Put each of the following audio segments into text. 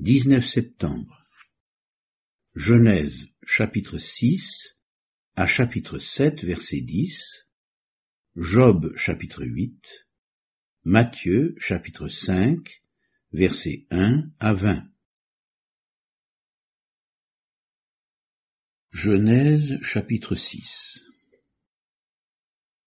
19 septembre. Genèse chapitre 6 à chapitre 7 verset 10. Job chapitre 8. Matthieu chapitre 5 verset 1 à 20. Genèse chapitre 6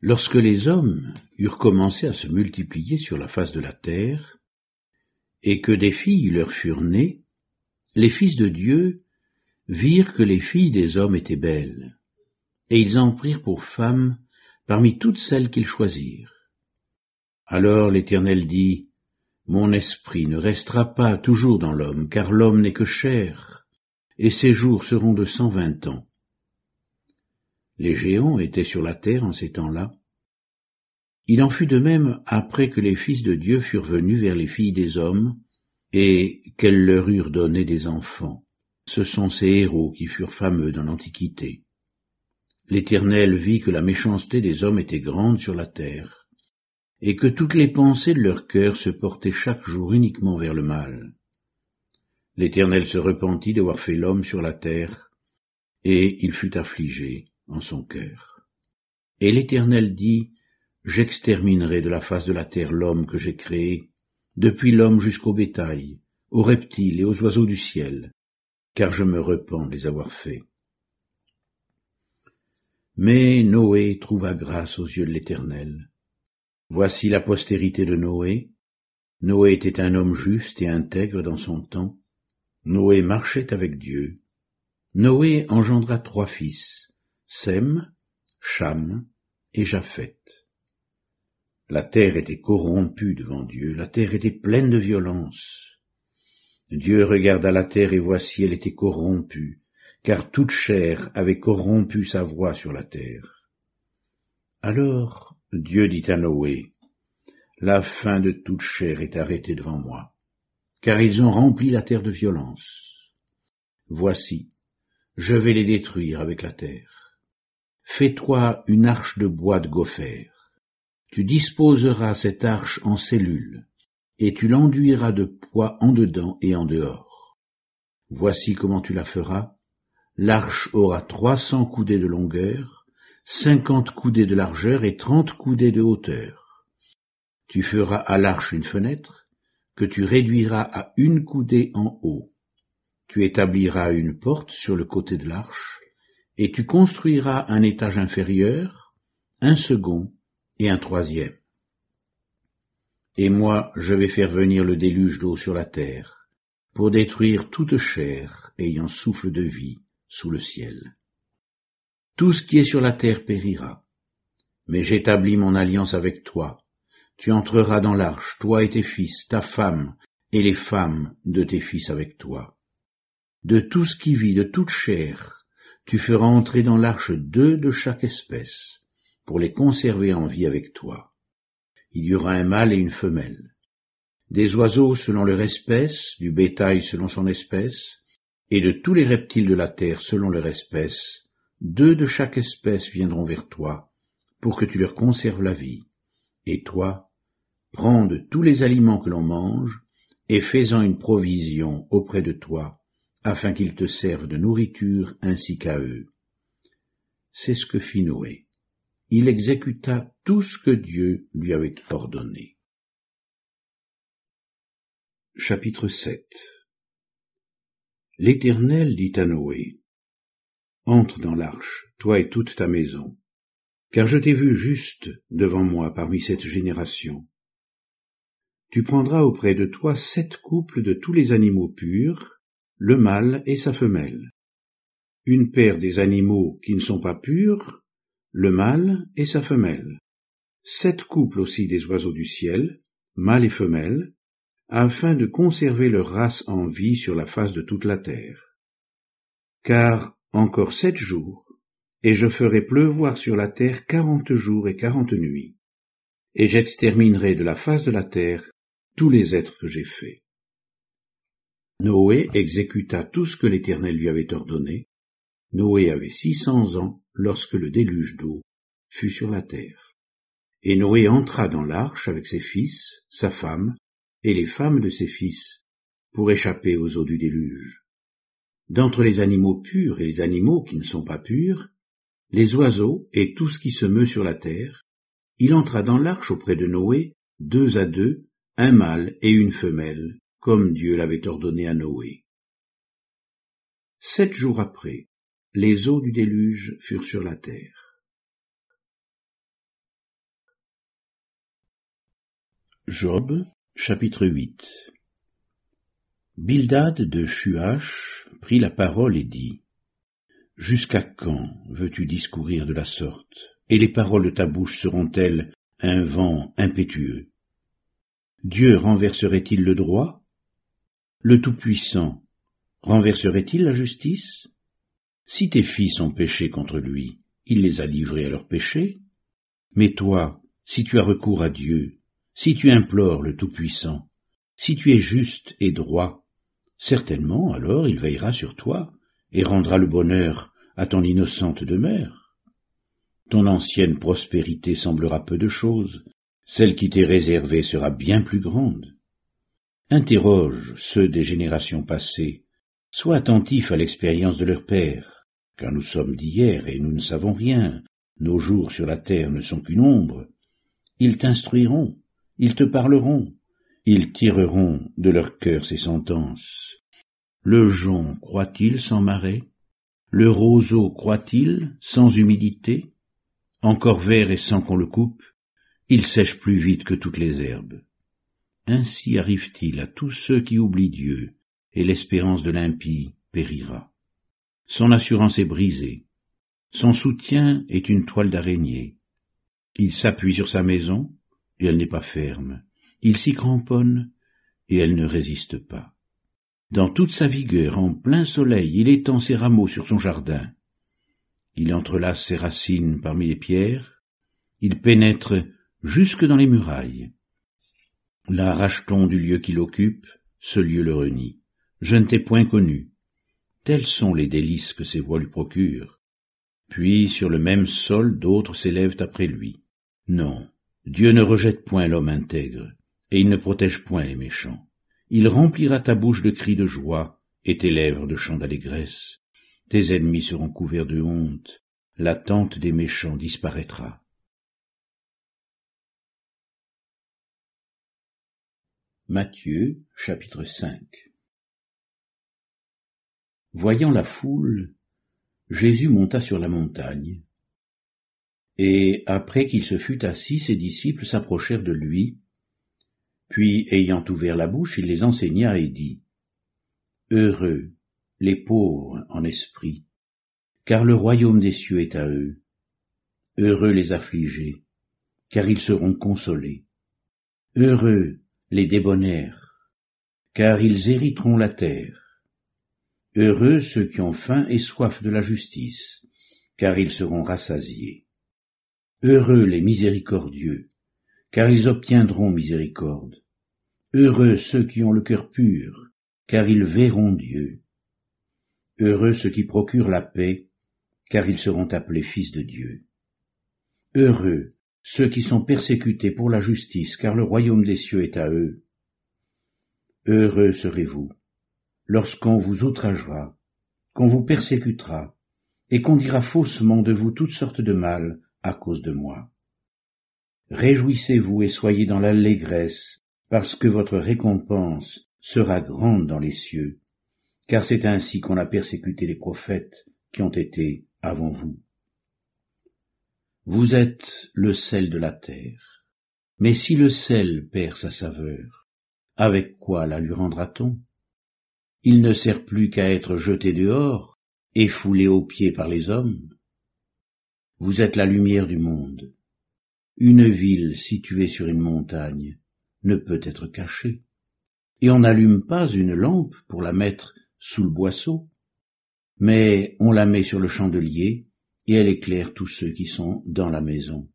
Lorsque les hommes eurent commencé à se multiplier sur la face de la terre, et que des filles leur furent nées, les fils de Dieu virent que les filles des hommes étaient belles, et ils en prirent pour femmes parmi toutes celles qu'ils choisirent. Alors l'Éternel dit, Mon esprit ne restera pas toujours dans l'homme, car l'homme n'est que chair, et ses jours seront de cent vingt ans. Les géants étaient sur la terre en ces temps-là, il en fut de même après que les fils de Dieu furent venus vers les filles des hommes, et qu'elles leur eurent donné des enfants. Ce sont ces héros qui furent fameux dans l'Antiquité. L'Éternel vit que la méchanceté des hommes était grande sur la terre, et que toutes les pensées de leur cœur se portaient chaque jour uniquement vers le mal. L'Éternel se repentit d'avoir fait l'homme sur la terre, et il fut affligé en son cœur. Et l'Éternel dit, J'exterminerai de la face de la terre l'homme que j'ai créé, depuis l'homme jusqu'au bétail, aux reptiles et aux oiseaux du ciel, car je me repens de les avoir faits. Mais Noé trouva grâce aux yeux de l'Éternel. Voici la postérité de Noé. Noé était un homme juste et intègre dans son temps. Noé marchait avec Dieu. Noé engendra trois fils, Sem, Cham et Japheth. La terre était corrompue devant Dieu, la terre était pleine de violence. Dieu regarda la terre et voici elle était corrompue, car toute chair avait corrompu sa voix sur la terre. Alors Dieu dit à Noé, La fin de toute chair est arrêtée devant moi, car ils ont rempli la terre de violence. Voici, je vais les détruire avec la terre. Fais-toi une arche de bois de gopher tu disposeras cette arche en cellules, et tu l'enduiras de poids en dedans et en dehors. Voici comment tu la feras. L'arche aura trois cents coudées de longueur, cinquante coudées de largeur et trente coudées de hauteur. Tu feras à l'arche une fenêtre, que tu réduiras à une coudée en haut. Tu établiras une porte sur le côté de l'arche, et tu construiras un étage inférieur, un second, et un troisième. Et moi je vais faire venir le déluge d'eau sur la terre, pour détruire toute chair ayant souffle de vie sous le ciel. Tout ce qui est sur la terre périra. Mais j'établis mon alliance avec toi. Tu entreras dans l'arche, toi et tes fils, ta femme, et les femmes de tes fils avec toi. De tout ce qui vit, de toute chair, tu feras entrer dans l'arche deux de chaque espèce, pour les conserver en vie avec toi. Il y aura un mâle et une femelle. Des oiseaux selon leur espèce, du bétail selon son espèce, et de tous les reptiles de la terre selon leur espèce, deux de chaque espèce viendront vers toi, pour que tu leur conserves la vie. Et toi, prends de tous les aliments que l'on mange, et fais-en une provision auprès de toi, afin qu'ils te servent de nourriture ainsi qu'à eux. C'est ce que fit Noé il exécuta tout ce que Dieu lui avait ordonné. Chapitre 7 L'Éternel dit à Noé, Entre dans l'arche, toi et toute ta maison, car je t'ai vu juste devant moi parmi cette génération. Tu prendras auprès de toi sept couples de tous les animaux purs, le mâle et sa femelle, une paire des animaux qui ne sont pas purs, le mâle et sa femelle, sept couples aussi des oiseaux du ciel, mâle et femelle, afin de conserver leur race en vie sur la face de toute la terre. Car encore sept jours, et je ferai pleuvoir sur la terre quarante jours et quarante nuits, et j'exterminerai de la face de la terre tous les êtres que j'ai faits. Noé exécuta tout ce que l'Éternel lui avait ordonné. Noé avait six cents ans lorsque le déluge d'eau fut sur la terre. Et Noé entra dans l'arche avec ses fils, sa femme, et les femmes de ses fils, pour échapper aux eaux du déluge. D'entre les animaux purs et les animaux qui ne sont pas purs, les oiseaux et tout ce qui se meut sur la terre, il entra dans l'arche auprès de Noé, deux à deux, un mâle et une femelle, comme Dieu l'avait ordonné à Noé. Sept jours après, les eaux du déluge furent sur la terre. Job, chapitre 8 Bildad de Shuach prit la parole et dit Jusqu'à quand veux-tu discourir de la sorte, et les paroles de ta bouche seront-elles un vent impétueux? Dieu renverserait-il le droit? Le Tout-Puissant renverserait-il la justice? Si tes fils ont péché contre lui, il les a livrés à leur péché. Mais toi, si tu as recours à Dieu, si tu implores le Tout-Puissant, si tu es juste et droit, certainement alors il veillera sur toi et rendra le bonheur à ton innocente demeure. Ton ancienne prospérité semblera peu de chose, celle qui t'est réservée sera bien plus grande. Interroge ceux des générations passées, sois attentif à l'expérience de leur père, car nous sommes d'hier et nous ne savons rien, nos jours sur la terre ne sont qu'une ombre. Ils t'instruiront, ils te parleront, ils tireront de leur cœur ces sentences. Le jonc croit-il sans marais? Le roseau croit-il sans humidité? Encore vert et sans qu'on le coupe, il sèche plus vite que toutes les herbes. Ainsi arrive-t-il à tous ceux qui oublient Dieu, et l'espérance de l'impie périra. Son assurance est brisée, son soutien est une toile d'araignée. Il s'appuie sur sa maison, et elle n'est pas ferme. Il s'y cramponne, et elle ne résiste pas. Dans toute sa vigueur, en plein soleil, il étend ses rameaux sur son jardin. Il entrelace ses racines parmi les pierres, il pénètre jusque dans les murailles. L'arrache-t-on du lieu qu'il occupe, ce lieu le renie. Je ne t'ai point connu. Tels sont les délices que ses voix lui procurent. Puis sur le même sol d'autres s'élèvent après lui. Non, Dieu ne rejette point l'homme intègre, et il ne protège point les méchants. Il remplira ta bouche de cris de joie, et tes lèvres de chants d'allégresse. Tes ennemis seront couverts de honte, la tente des méchants disparaîtra. Matthieu chapitre 5 Voyant la foule, Jésus monta sur la montagne, et après qu'il se fut assis, ses disciples s'approchèrent de lui, puis ayant ouvert la bouche, il les enseigna et dit, Heureux les pauvres en esprit, car le royaume des cieux est à eux. Heureux les affligés, car ils seront consolés. Heureux les débonnaires, car ils hériteront la terre. Heureux ceux qui ont faim et soif de la justice, car ils seront rassasiés. Heureux les miséricordieux, car ils obtiendront miséricorde. Heureux ceux qui ont le cœur pur, car ils verront Dieu. Heureux ceux qui procurent la paix, car ils seront appelés fils de Dieu. Heureux ceux qui sont persécutés pour la justice, car le royaume des cieux est à eux. Heureux serez-vous, lorsqu'on vous outragera, qu'on vous persécutera, et qu'on dira faussement de vous toutes sortes de mal à cause de moi. Réjouissez-vous et soyez dans l'allégresse, parce que votre récompense sera grande dans les cieux, car c'est ainsi qu'on a persécuté les prophètes qui ont été avant vous. Vous êtes le sel de la terre. Mais si le sel perd sa saveur, avec quoi la lui rendra-t-on? Il ne sert plus qu'à être jeté dehors et foulé aux pieds par les hommes. Vous êtes la lumière du monde. Une ville située sur une montagne ne peut être cachée, et on n'allume pas une lampe pour la mettre sous le boisseau, mais on la met sur le chandelier et elle éclaire tous ceux qui sont dans la maison.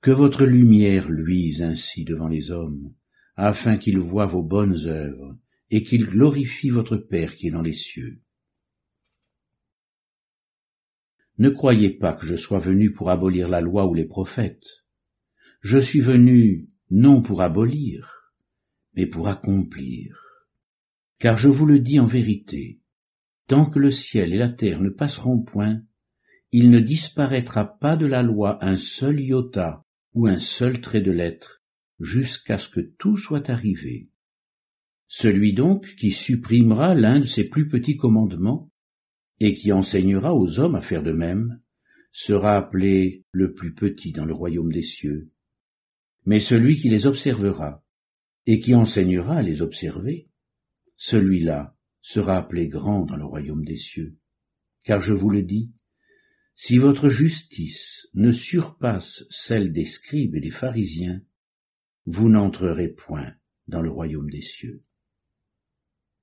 Que votre lumière luise ainsi devant les hommes, afin qu'ils voient vos bonnes œuvres, et qu'ils glorifient votre Père qui est dans les cieux. Ne croyez pas que je sois venu pour abolir la loi ou les prophètes. Je suis venu non pour abolir, mais pour accomplir. Car je vous le dis en vérité, tant que le ciel et la terre ne passeront point, il ne disparaîtra pas de la loi un seul iota ou un seul trait de lettre, jusqu'à ce que tout soit arrivé. Celui donc qui supprimera l'un de ses plus petits commandements, et qui enseignera aux hommes à faire de même, sera appelé le plus petit dans le royaume des cieux. Mais celui qui les observera, et qui enseignera à les observer, celui-là sera appelé grand dans le royaume des cieux. Car je vous le dis, si votre justice ne surpasse celle des scribes et des pharisiens, vous n'entrerez point dans le royaume des cieux.